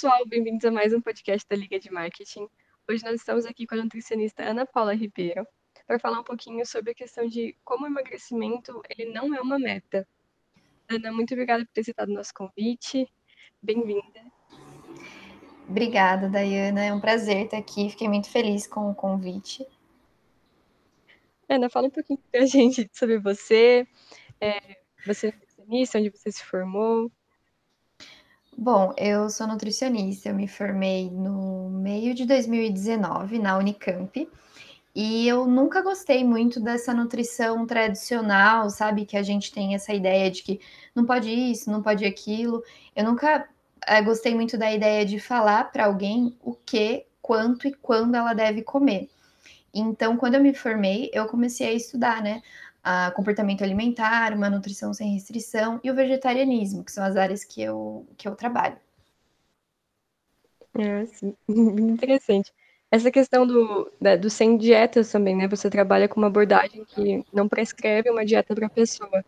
pessoal, bem-vindos a mais um podcast da Liga de Marketing. Hoje nós estamos aqui com a nutricionista Ana Paula Ribeiro para falar um pouquinho sobre a questão de como o emagrecimento ele não é uma meta. Ana, muito obrigada por ter aceitado o nosso convite. Bem-vinda. Obrigada, Dayana. É um prazer estar aqui. Fiquei muito feliz com o convite. Ana, fala um pouquinho para a gente sobre você. É, você é nutricionista, onde você se formou? Bom, eu sou nutricionista, eu me formei no meio de 2019 na Unicamp. E eu nunca gostei muito dessa nutrição tradicional, sabe? Que a gente tem essa ideia de que não pode isso, não pode aquilo. Eu nunca é, gostei muito da ideia de falar para alguém o que, quanto e quando ela deve comer. Então, quando eu me formei, eu comecei a estudar, né? A comportamento alimentar, uma nutrição sem restrição e o vegetarianismo, que são as áreas que eu, que eu trabalho. É, sim. Interessante. Essa questão do, da, do sem dietas também, né? Você trabalha com uma abordagem que não prescreve uma dieta para a pessoa.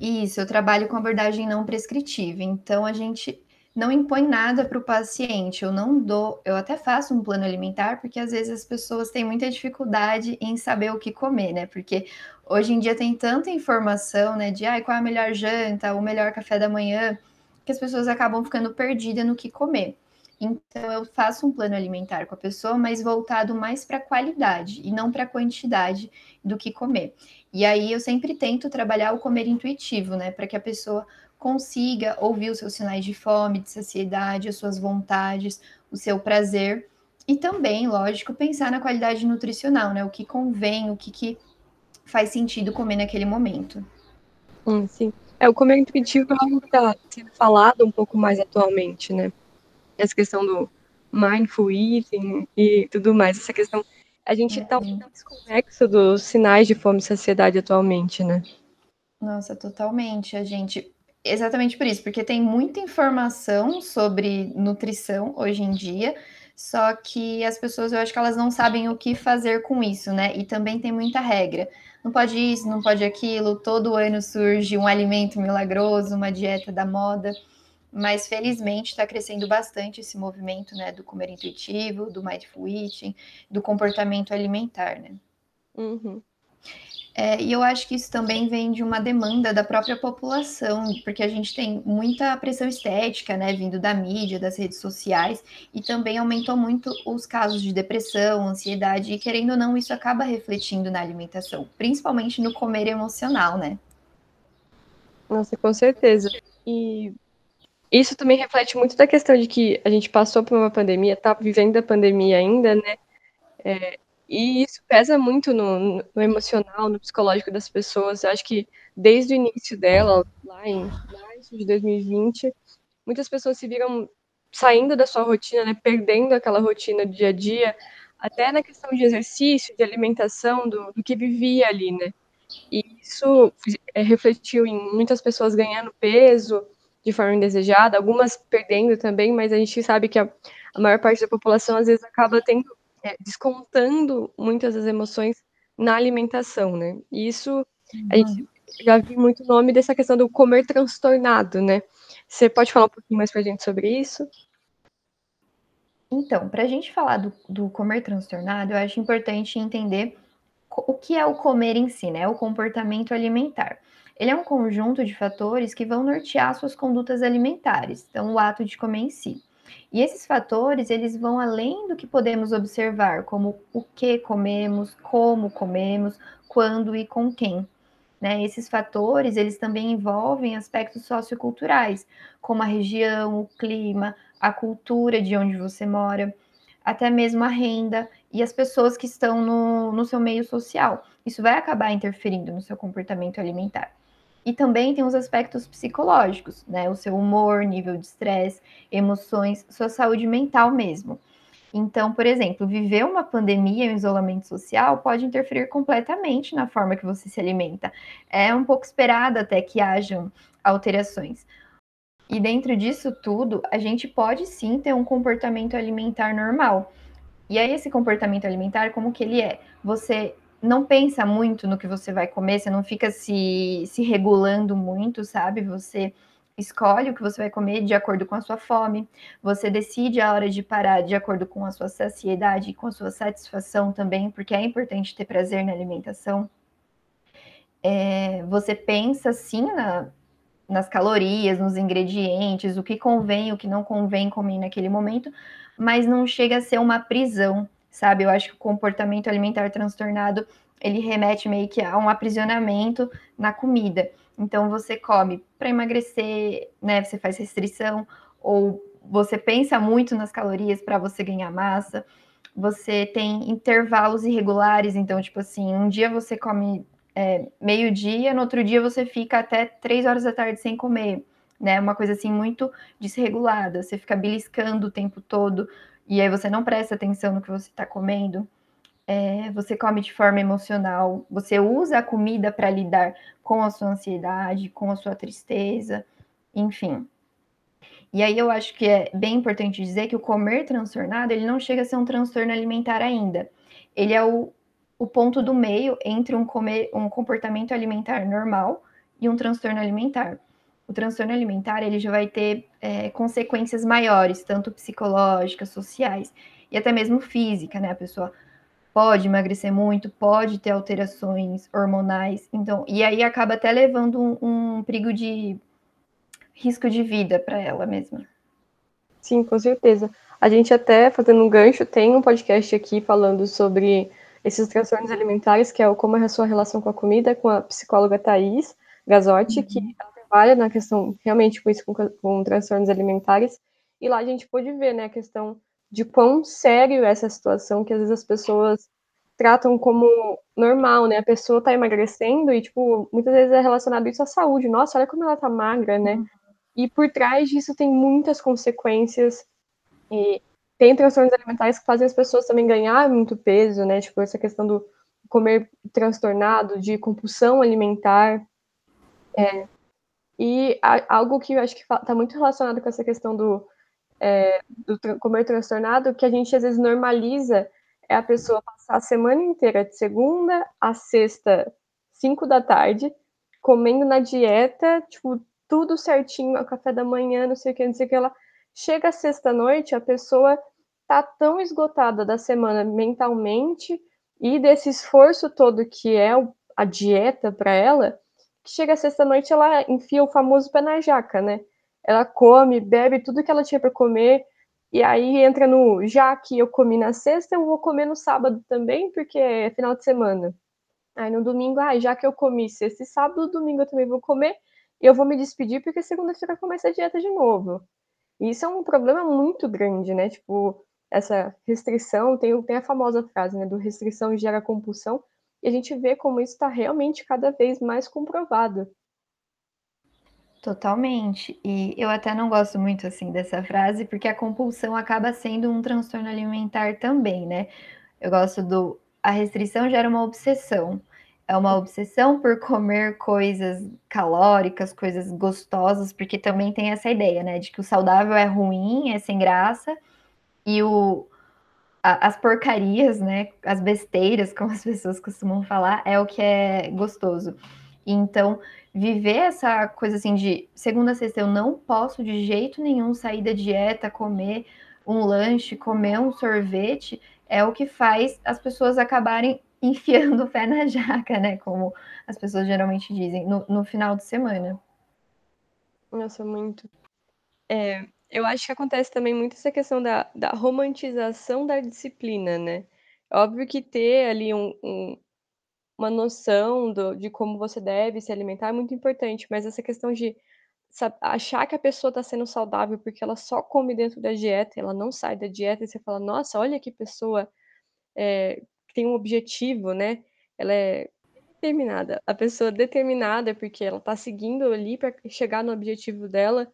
Isso, eu trabalho com abordagem não prescritiva. Então, a gente não impõe nada para o paciente. Eu não dou, eu até faço um plano alimentar, porque às vezes as pessoas têm muita dificuldade em saber o que comer, né? Porque hoje em dia tem tanta informação, né? De ah, qual é a melhor janta, o melhor café da manhã, que as pessoas acabam ficando perdidas no que comer. Então, eu faço um plano alimentar com a pessoa, mas voltado mais para qualidade e não para quantidade do que comer. E aí, eu sempre tento trabalhar o comer intuitivo, né? Para que a pessoa consiga ouvir os seus sinais de fome, de saciedade, as suas vontades, o seu prazer. E também, lógico, pensar na qualidade nutricional, né? O que convém, o que, que faz sentido comer naquele momento. Hum, sim. É, o comer intuitivo é algo que está sendo falado um pouco mais atualmente, né? essa questão do mindful eating e tudo mais, essa questão. A gente está um desconexo dos sinais de fome e saciedade atualmente, né? Nossa, totalmente. A gente. Exatamente por isso, porque tem muita informação sobre nutrição hoje em dia, só que as pessoas, eu acho que elas não sabem o que fazer com isso, né? E também tem muita regra. Não pode isso, não pode aquilo, todo ano surge um alimento milagroso, uma dieta da moda mas felizmente está crescendo bastante esse movimento né, do comer intuitivo, do mindful eating, do comportamento alimentar. Né? Uhum. É, e eu acho que isso também vem de uma demanda da própria população, porque a gente tem muita pressão estética, né, vindo da mídia, das redes sociais, e também aumentou muito os casos de depressão, ansiedade, e querendo ou não, isso acaba refletindo na alimentação, principalmente no comer emocional, né? Nossa, com certeza. E isso também reflete muito da questão de que a gente passou por uma pandemia, está vivendo a pandemia ainda, né? É, e isso pesa muito no, no, emocional, no psicológico das pessoas. Eu acho que desde o início dela, lá em março de 2020, muitas pessoas se viram saindo da sua rotina, né, perdendo aquela rotina do dia a dia, até na questão de exercício, de alimentação, do, do que vivia ali, né? E isso é, refletiu em muitas pessoas ganhando peso, de forma indesejada, algumas perdendo também, mas a gente sabe que a, a maior parte da população às vezes acaba tendo, é, descontando muitas das emoções na alimentação, né? E isso a gente já viu muito nome dessa questão do comer transtornado, né? Você pode falar um pouquinho mais para a gente sobre isso? Então, para a gente falar do, do comer transtornado, eu acho importante entender o que é o comer em si, né? O comportamento alimentar. Ele é um conjunto de fatores que vão nortear suas condutas alimentares, então o ato de comer em si. E esses fatores, eles vão além do que podemos observar, como o que comemos, como comemos, quando e com quem. Né? Esses fatores, eles também envolvem aspectos socioculturais, como a região, o clima, a cultura de onde você mora, até mesmo a renda e as pessoas que estão no, no seu meio social. Isso vai acabar interferindo no seu comportamento alimentar. E também tem os aspectos psicológicos, né? O seu humor, nível de estresse, emoções, sua saúde mental mesmo. Então, por exemplo, viver uma pandemia e um isolamento social pode interferir completamente na forma que você se alimenta. É um pouco esperado até que hajam alterações. E dentro disso tudo, a gente pode sim ter um comportamento alimentar normal. E aí esse comportamento alimentar, como que ele é? Você não pensa muito no que você vai comer, você não fica se, se regulando muito, sabe? Você escolhe o que você vai comer de acordo com a sua fome, você decide a hora de parar de acordo com a sua saciedade e com a sua satisfação também, porque é importante ter prazer na alimentação. É, você pensa sim na, nas calorias, nos ingredientes, o que convém, o que não convém comer naquele momento, mas não chega a ser uma prisão, sabe? Eu acho que o comportamento alimentar transtornado ele remete meio que a um aprisionamento na comida. Então você come para emagrecer, né? Você faz restrição ou você pensa muito nas calorias para você ganhar massa. Você tem intervalos irregulares, então tipo assim, um dia você come é, meio-dia, no outro dia você fica até três horas da tarde sem comer, né? Uma coisa assim muito desregulada. Você fica beliscando o tempo todo e aí você não presta atenção no que você está comendo é, você come de forma emocional, você usa a comida para lidar com a sua ansiedade, com a sua tristeza, enfim. E aí eu acho que é bem importante dizer que o comer transtornado, ele não chega a ser um transtorno alimentar ainda. Ele é o, o ponto do meio entre um, comer, um comportamento alimentar normal e um transtorno alimentar. O transtorno alimentar, ele já vai ter é, consequências maiores, tanto psicológicas, sociais e até mesmo física, né? A pessoa pode emagrecer muito, pode ter alterações hormonais, então, e aí acaba até levando um, um perigo de risco de vida para ela mesma. Sim, com certeza. A gente até, fazendo um gancho, tem um podcast aqui falando sobre esses transtornos alimentares, que é o como é a sua relação com a comida, com a psicóloga Thais Gazotti, uhum. que ela trabalha na questão, realmente, com isso, com, com transtornos alimentares, e lá a gente pôde ver, né, a questão de quão sério é essa situação que às vezes as pessoas tratam como normal, né? A pessoa tá emagrecendo e, tipo, muitas vezes é relacionado isso à saúde. Nossa, olha como ela tá magra, né? Uhum. E por trás disso tem muitas consequências. E tem transtornos alimentares que fazem as pessoas também ganhar muito peso, né? Tipo, essa questão do comer transtornado, de compulsão alimentar. É. E algo que eu acho que está muito relacionado com essa questão do é, do comer transtornado, que a gente às vezes normaliza é a pessoa passar a semana inteira, de segunda a sexta, cinco da tarde, comendo na dieta, tipo, tudo certinho, a café da manhã, não sei o que, não sei o que, ela chega sexta-noite, a pessoa tá tão esgotada da semana mentalmente e desse esforço todo que é a dieta para ela, que chega sexta-noite ela enfia o famoso pé na jaca, né? ela come, bebe tudo que ela tinha para comer, e aí entra no já que eu comi na sexta, eu vou comer no sábado também, porque é final de semana. Aí no domingo, ah, já que eu comi sexta e sábado, domingo eu também vou comer, e eu vou me despedir porque segunda-feira começa a dieta de novo. E isso é um problema muito grande, né? Tipo, essa restrição, tem, tem a famosa frase, né, do restrição gera compulsão, e a gente vê como isso está realmente cada vez mais comprovado. Totalmente. E eu até não gosto muito assim dessa frase, porque a compulsão acaba sendo um transtorno alimentar também, né? Eu gosto do a restrição gera uma obsessão. É uma obsessão por comer coisas calóricas, coisas gostosas, porque também tem essa ideia, né, de que o saudável é ruim, é sem graça, e o as porcarias, né, as besteiras, como as pessoas costumam falar, é o que é gostoso. Então, viver essa coisa assim de segunda a sexta eu não posso de jeito nenhum sair da dieta, comer um lanche, comer um sorvete, é o que faz as pessoas acabarem enfiando o pé na jaca, né? Como as pessoas geralmente dizem, no, no final de semana. Nossa, muito. É, eu acho que acontece também muito essa questão da, da romantização da disciplina, né? Óbvio que ter ali um, um uma noção do, de como você deve se alimentar é muito importante, mas essa questão de achar que a pessoa está sendo saudável porque ela só come dentro da dieta, ela não sai da dieta, e você fala, nossa, olha que pessoa é, tem um objetivo, né? Ela é determinada. A pessoa determinada porque ela está seguindo ali para chegar no objetivo dela,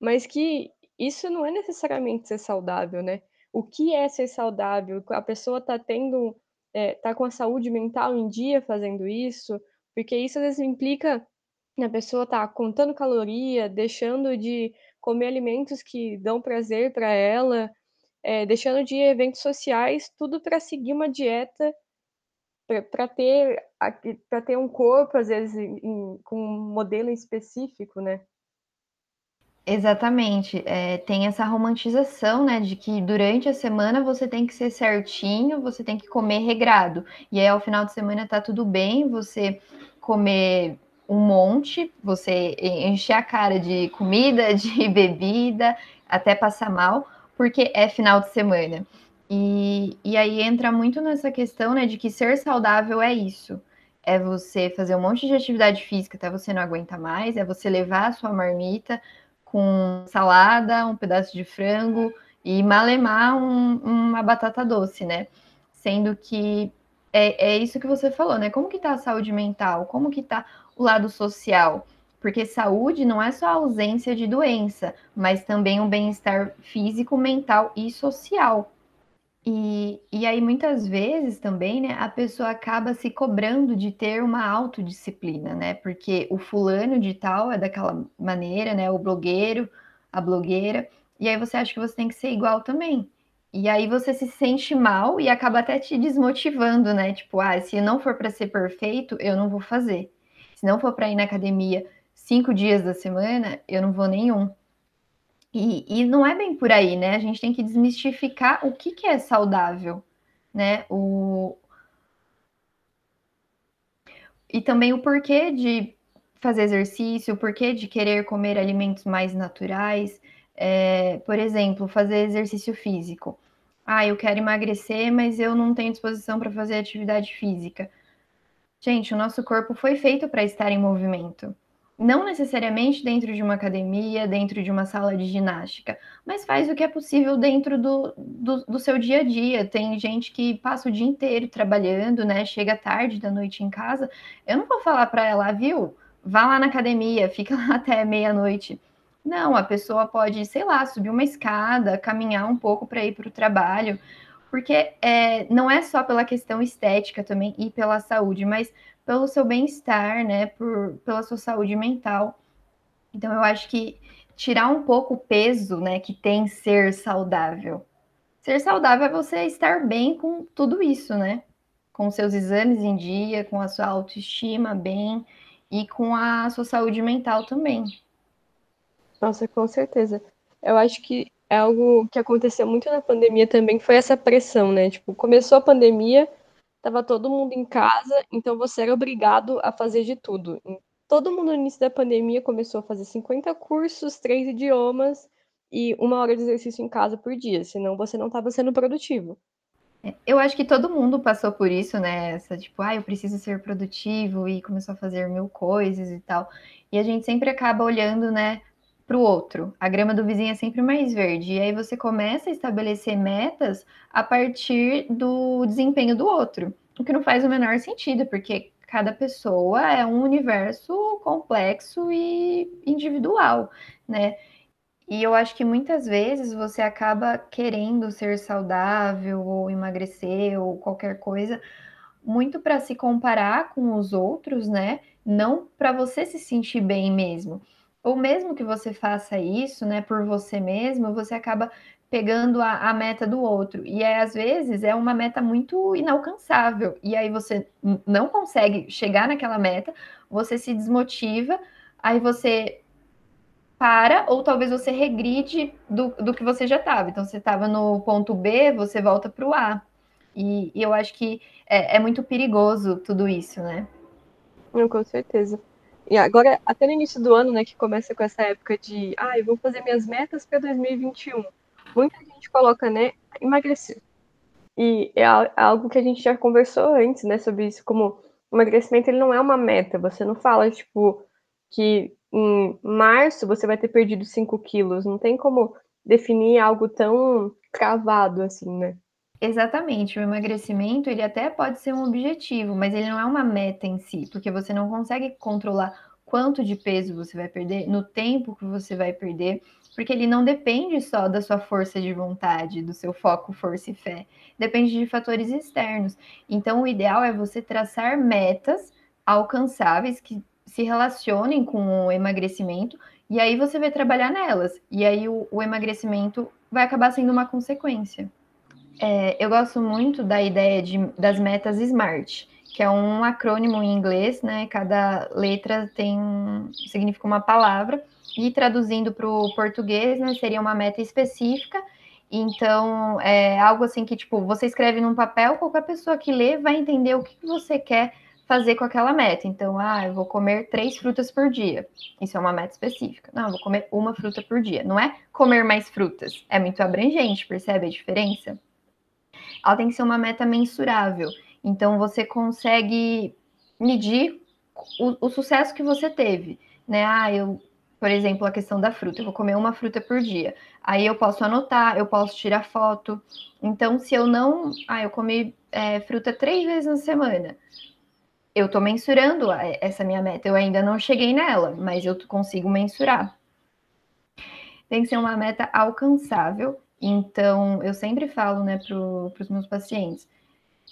mas que isso não é necessariamente ser saudável, né? O que é ser saudável? A pessoa está tendo é, tá com a saúde mental em dia fazendo isso, porque isso às vezes implica a pessoa tá contando caloria, deixando de comer alimentos que dão prazer para ela, é, deixando de ir eventos sociais, tudo para seguir uma dieta, para ter para ter um corpo às vezes em, com um modelo específico, né? Exatamente. É, tem essa romantização, né, de que durante a semana você tem que ser certinho, você tem que comer regrado. E aí, ao final de semana, tá tudo bem você comer um monte, você encher a cara de comida, de bebida, até passar mal, porque é final de semana. E, e aí entra muito nessa questão, né, de que ser saudável é isso. É você fazer um monte de atividade física até você não aguenta mais, é você levar a sua marmita com salada, um pedaço de frango e malemar um, uma batata doce, né? Sendo que é, é isso que você falou, né? Como que tá a saúde mental? Como que tá o lado social? Porque saúde não é só a ausência de doença, mas também um bem-estar físico, mental e social. E, e aí, muitas vezes também, né, a pessoa acaba se cobrando de ter uma autodisciplina, né? Porque o fulano de tal é daquela maneira, né? O blogueiro, a blogueira, e aí você acha que você tem que ser igual também. E aí você se sente mal e acaba até te desmotivando, né? Tipo, ah, se não for para ser perfeito, eu não vou fazer. Se não for para ir na academia cinco dias da semana, eu não vou nenhum. E, e não é bem por aí, né? A gente tem que desmistificar o que, que é saudável, né? O... E também o porquê de fazer exercício, o porquê de querer comer alimentos mais naturais. É, por exemplo, fazer exercício físico. Ah, eu quero emagrecer, mas eu não tenho disposição para fazer atividade física. Gente, o nosso corpo foi feito para estar em movimento não necessariamente dentro de uma academia, dentro de uma sala de ginástica, mas faz o que é possível dentro do, do, do, seu dia a dia. Tem gente que passa o dia inteiro trabalhando, né? Chega tarde da noite em casa. Eu não vou falar para ela, viu? Vá lá na academia, fica lá até meia-noite. Não, a pessoa pode, sei lá, subir uma escada, caminhar um pouco para ir para o trabalho, porque é, não é só pela questão estética também e pela saúde, mas pelo seu bem-estar, né, por, pela sua saúde mental. Então eu acho que tirar um pouco o peso, né, que tem ser saudável. Ser saudável é você estar bem com tudo isso, né? Com seus exames em dia, com a sua autoestima bem e com a sua saúde mental também. Nossa, com certeza. Eu acho que é algo que aconteceu muito na pandemia também, foi essa pressão, né? Tipo, começou a pandemia, Tava todo mundo em casa, então você era obrigado a fazer de tudo. Todo mundo no início da pandemia começou a fazer 50 cursos, três idiomas e uma hora de exercício em casa por dia, senão você não estava sendo produtivo. É, eu acho que todo mundo passou por isso, né? Essa tipo, ah, eu preciso ser produtivo e começou a fazer mil coisas e tal. E a gente sempre acaba olhando, né, para o outro. A grama do vizinho é sempre mais verde. E aí você começa a estabelecer metas a partir do desempenho do outro, o que não faz o menor sentido, porque cada pessoa é um universo complexo e individual, né? E eu acho que muitas vezes você acaba querendo ser saudável ou emagrecer ou qualquer coisa muito para se comparar com os outros, né? Não para você se sentir bem mesmo ou mesmo que você faça isso, né, por você mesmo, você acaba pegando a, a, meta do outro. E aí, às vezes, é uma meta muito inalcançável. E aí você não consegue chegar naquela meta, você se desmotiva, aí você para, ou talvez você regride do, do que você já estava. Então, você estava no ponto B, você volta para o A. E, e, eu acho que é, é muito perigoso tudo isso, né? com certeza. E agora, até no início do ano, né, que começa com essa época de, ah, eu vou fazer minhas metas para 2021. Muita gente coloca, né, emagrecer. E é algo que a gente já conversou antes, né, sobre isso, como emagrecimento ele não é uma meta. Você não fala, tipo, que em março você vai ter perdido 5 quilos. Não tem como definir algo tão cravado assim, né? Exatamente, o emagrecimento ele até pode ser um objetivo, mas ele não é uma meta em si, porque você não consegue controlar quanto de peso você vai perder, no tempo que você vai perder, porque ele não depende só da sua força de vontade, do seu foco, força e fé, depende de fatores externos. Então, o ideal é você traçar metas alcançáveis que se relacionem com o emagrecimento, e aí você vai trabalhar nelas, e aí o, o emagrecimento vai acabar sendo uma consequência. É, eu gosto muito da ideia de, das metas SMART, que é um acrônimo em inglês, né? Cada letra tem significa uma palavra. E traduzindo para o português, né, seria uma meta específica. Então, é algo assim que, tipo, você escreve num papel, qualquer pessoa que lê vai entender o que você quer fazer com aquela meta. Então, ah, eu vou comer três frutas por dia. Isso é uma meta específica. Não, eu vou comer uma fruta por dia. Não é comer mais frutas. É muito abrangente, percebe a diferença? Ela tem que ser uma meta mensurável. Então, você consegue medir o, o sucesso que você teve. Né? Ah, eu, por exemplo, a questão da fruta. Eu vou comer uma fruta por dia. Aí eu posso anotar, eu posso tirar foto. Então, se eu não. Ah, eu comi é, fruta três vezes na semana eu estou mensurando essa minha meta. Eu ainda não cheguei nela, mas eu consigo mensurar. Tem que ser uma meta alcançável. Então, eu sempre falo né, para os meus pacientes: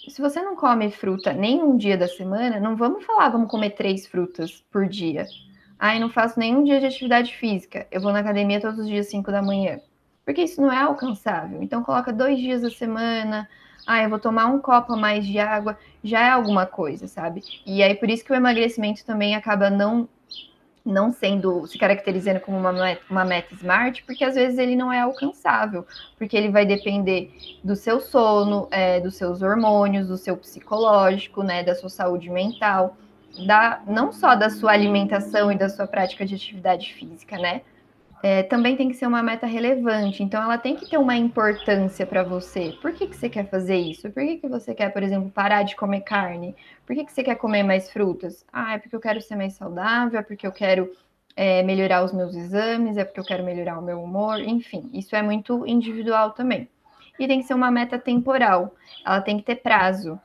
se você não come fruta nenhum dia da semana, não vamos falar, vamos comer três frutas por dia. Ai, não faço nenhum dia de atividade física. Eu vou na academia todos os dias, 5 da manhã. Porque isso não é alcançável. Então, coloca dois dias da semana, ah, eu vou tomar um copo a mais de água, já é alguma coisa, sabe? E aí por isso que o emagrecimento também acaba não não sendo se caracterizando como uma meta, uma meta smart, porque às vezes ele não é alcançável, porque ele vai depender do seu sono, é, dos seus hormônios, do seu psicológico, né, da sua saúde mental, da não só da sua alimentação e da sua prática de atividade física, né? É, também tem que ser uma meta relevante. Então, ela tem que ter uma importância para você. Por que, que você quer fazer isso? Por que, que você quer, por exemplo, parar de comer carne? Por que, que você quer comer mais frutas? Ah, é porque eu quero ser mais saudável, é porque eu quero é, melhorar os meus exames, é porque eu quero melhorar o meu humor. Enfim, isso é muito individual também. E tem que ser uma meta temporal. Ela tem que ter prazo.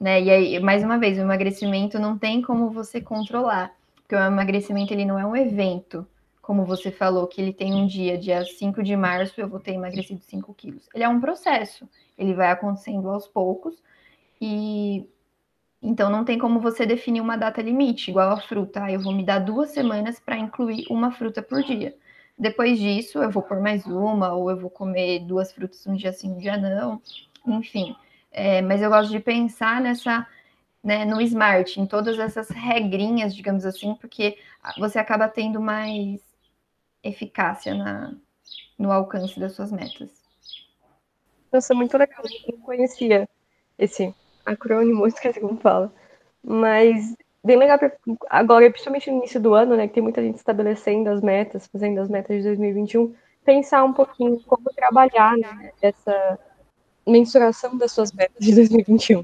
Né? E aí, mais uma vez, o emagrecimento não tem como você controlar. Porque o emagrecimento ele não é um evento como você falou, que ele tem um dia, dia 5 de março, eu vou ter emagrecido 5 quilos. Ele é um processo, ele vai acontecendo aos poucos, e então não tem como você definir uma data limite, igual a fruta. Ah, eu vou me dar duas semanas para incluir uma fruta por dia. Depois disso, eu vou pôr mais uma, ou eu vou comer duas frutas um dia sim, um dia não, enfim. É, mas eu gosto de pensar nessa né, no smart, em todas essas regrinhas, digamos assim, porque você acaba tendo mais eficácia na, no alcance das suas metas. Nossa, muito legal. Eu não conhecia esse acrônimo, esqueci como fala. Mas bem legal pra, agora, principalmente no início do ano, né, que tem muita gente estabelecendo as metas, fazendo as metas de 2021, pensar um pouquinho como trabalhar né, essa mensuração das suas metas de 2021.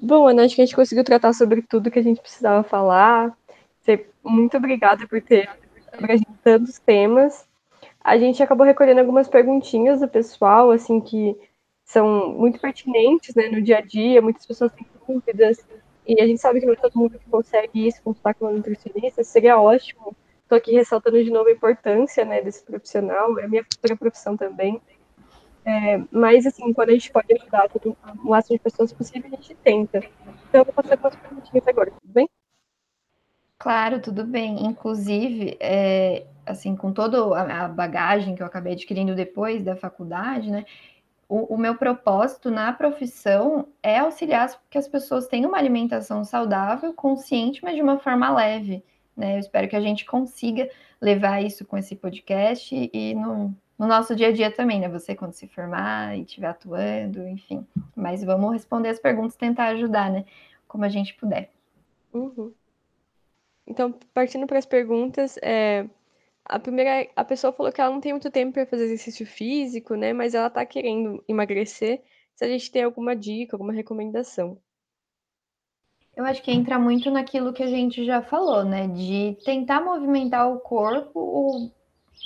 Bom, Ana, acho que a gente conseguiu tratar sobre tudo que a gente precisava falar. Muito obrigada por ter abrangendo tantos temas. A gente acabou recolhendo algumas perguntinhas do pessoal, assim, que são muito pertinentes, né, no dia a dia, muitas pessoas têm dúvidas, e a gente sabe que não é todo mundo que consegue isso, consultar com uma nutricionista, seria ótimo. Estou aqui ressaltando de novo a importância, né, desse profissional, é a minha futura profissão também. É, mas, assim, quando a gente pode ajudar todo, o máximo de pessoas possível, a gente tenta. Então, eu vou passar algumas perguntinhas agora, tudo bem? Claro, tudo bem. Inclusive, é, assim, com toda a bagagem que eu acabei adquirindo depois da faculdade, né? O, o, meu propósito na profissão é auxiliar que as pessoas tenham uma alimentação saudável, consciente, mas de uma forma leve. Né? Eu espero que a gente consiga levar isso com esse podcast e no, no nosso dia a dia também, né? Você quando se formar e estiver atuando, enfim. Mas vamos responder as perguntas, tentar ajudar, né? Como a gente puder. Uhum. Então, partindo para as perguntas, é, a primeira, a pessoa falou que ela não tem muito tempo para fazer exercício físico, né? Mas ela está querendo emagrecer. Se a gente tem alguma dica, alguma recomendação? Eu acho que entra muito naquilo que a gente já falou, né? De tentar movimentar o corpo o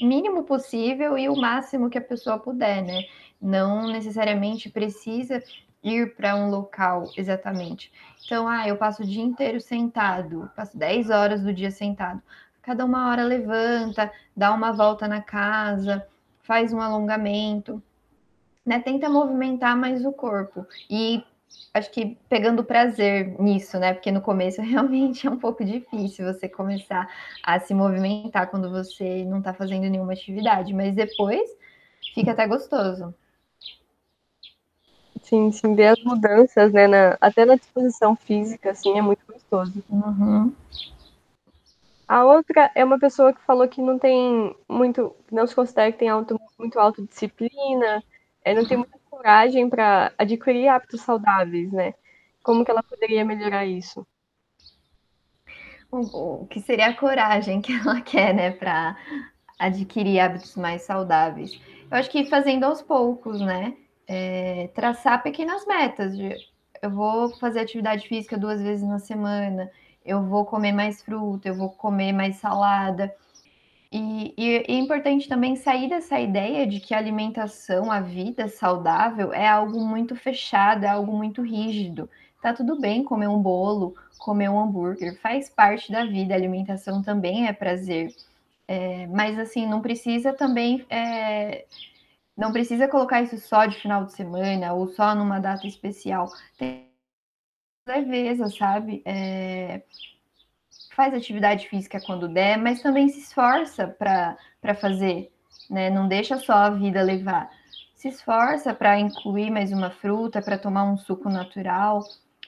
mínimo possível e o máximo que a pessoa puder, né? Não necessariamente precisa ir para um local exatamente. Então, ah, eu passo o dia inteiro sentado, passo 10 horas do dia sentado. Cada uma hora levanta, dá uma volta na casa, faz um alongamento, né? Tenta movimentar mais o corpo. E acho que pegando prazer nisso, né? Porque no começo realmente é um pouco difícil você começar a se movimentar quando você não está fazendo nenhuma atividade, mas depois fica até gostoso. Sim, sim, ver as mudanças, né? Na, até na disposição física, assim, é muito gostoso. Uhum. A outra é uma pessoa que falou que não tem muito, não se considera que tem auto, muito autodisciplina, é, não tem muita coragem para adquirir hábitos saudáveis, né? Como que ela poderia melhorar isso? O, o que seria a coragem que ela quer, né, para adquirir hábitos mais saudáveis? Eu acho que fazendo aos poucos, né? É, traçar pequenas metas. De, eu vou fazer atividade física duas vezes na semana, eu vou comer mais fruta, eu vou comer mais salada. E, e, é importante também sair dessa ideia de que a alimentação, a vida saudável é algo muito fechado, é algo muito rígido. Tá tudo bem comer um bolo, comer um hambúrguer, faz parte da vida, a alimentação também é prazer. É, mas assim, não precisa também. É, não precisa colocar isso só de final de semana ou só numa data especial. Tem leveza, sabe? É, faz atividade física quando der, mas também se esforça para fazer, né? Não deixa só a vida levar. Se esforça para incluir mais uma fruta, para tomar um suco natural,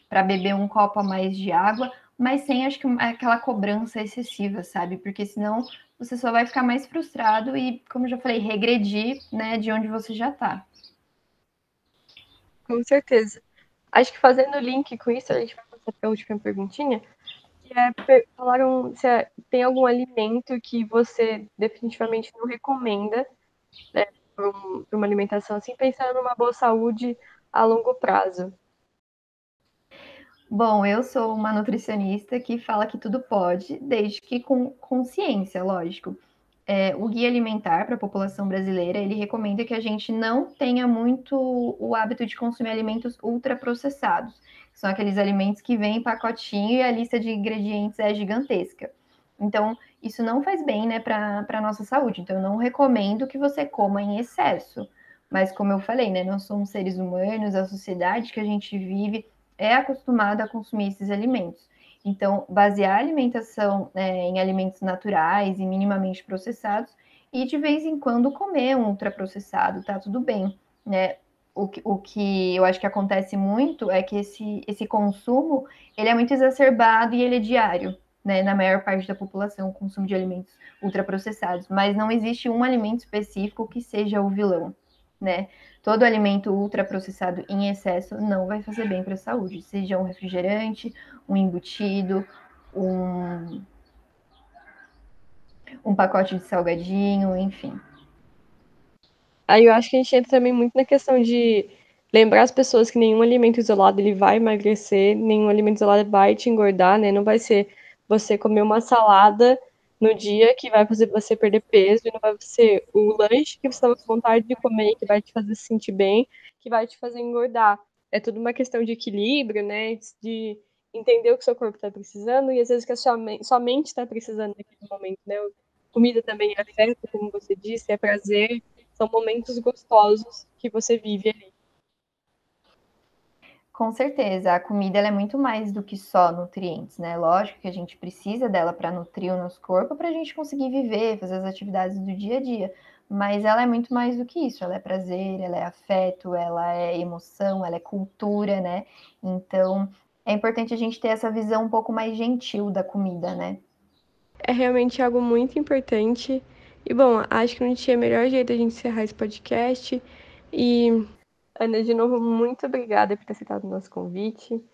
para beber um copo a mais de água, mas sem acho que aquela cobrança excessiva, sabe? Porque senão você só vai ficar mais frustrado e, como eu já falei, regredir, né, de onde você já está. Com certeza. Acho que fazendo link com isso, a gente vai passar para a última perguntinha, que é, falaram se é, tem algum alimento que você definitivamente não recomenda né, para um, uma alimentação assim, pensando numa boa saúde a longo prazo. Bom, eu sou uma nutricionista que fala que tudo pode, desde que com consciência, lógico. É, o guia alimentar para a população brasileira ele recomenda que a gente não tenha muito o hábito de consumir alimentos ultraprocessados. São aqueles alimentos que vêm em pacotinho e a lista de ingredientes é gigantesca. Então, isso não faz bem né, para a nossa saúde. Então, eu não recomendo que você coma em excesso. Mas, como eu falei, né, nós somos seres humanos, a sociedade que a gente vive é acostumada a consumir esses alimentos. Então, basear a alimentação é, em alimentos naturais e minimamente processados e de vez em quando comer um ultraprocessado, tá tudo bem, né? O que, o que eu acho que acontece muito é que esse, esse consumo ele é muito exacerbado e ele é diário, né? Na maior parte da população, o consumo de alimentos ultraprocessados, mas não existe um alimento específico que seja o vilão, né? Todo alimento ultraprocessado em excesso não vai fazer bem para a saúde, seja um refrigerante, um embutido, um, um pacote de salgadinho, enfim. Aí eu acho que a gente entra também muito na questão de lembrar as pessoas que nenhum alimento isolado ele vai emagrecer, nenhum alimento isolado vai te engordar, né? Não vai ser você comer uma salada no dia que vai fazer você perder peso e não vai ser o lanche que você estava com vontade de comer que vai te fazer se sentir bem, que vai te fazer engordar. É tudo uma questão de equilíbrio, né? De entender o que seu corpo está precisando e às vezes que a sua, sua mente está precisando naquele momento, né? Comida também é afeta, como você disse, é prazer, são momentos gostosos que você vive ali. Com certeza, a comida é muito mais do que só nutrientes, né? Lógico que a gente precisa dela para nutrir o nosso corpo, para a gente conseguir viver, fazer as atividades do dia a dia. Mas ela é muito mais do que isso. Ela é prazer, ela é afeto, ela é emoção, ela é cultura, né? Então, é importante a gente ter essa visão um pouco mais gentil da comida, né? É realmente algo muito importante. E bom, acho que não tinha melhor jeito de a gente encerrar esse podcast. E Ana, de novo, muito obrigada por ter aceitado o nosso convite.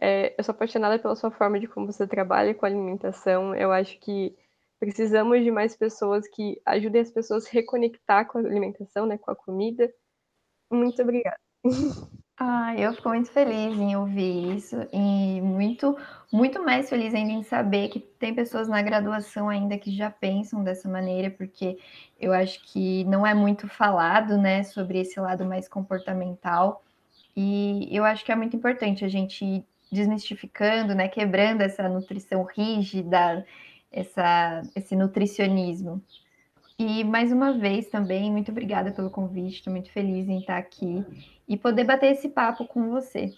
É, eu sou apaixonada pela sua forma de como você trabalha com alimentação. Eu acho que precisamos de mais pessoas que ajudem as pessoas a reconectar com a alimentação, né, com a comida. Muito obrigada. Ah, eu fico muito feliz em ouvir isso e muito, muito mais feliz ainda em saber que tem pessoas na graduação ainda que já pensam dessa maneira, porque eu acho que não é muito falado, né, sobre esse lado mais comportamental. E eu acho que é muito importante a gente ir desmistificando, né, quebrando essa nutrição rígida, essa, esse nutricionismo. E mais uma vez também, muito obrigada pelo convite, estou muito feliz em estar aqui e poder bater esse papo com você.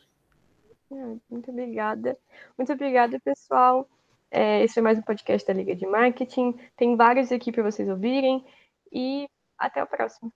Ah, muito obrigada. Muito obrigada, pessoal. É, esse foi mais um podcast da Liga de Marketing. Tem vários aqui para vocês ouvirem. E até o próximo.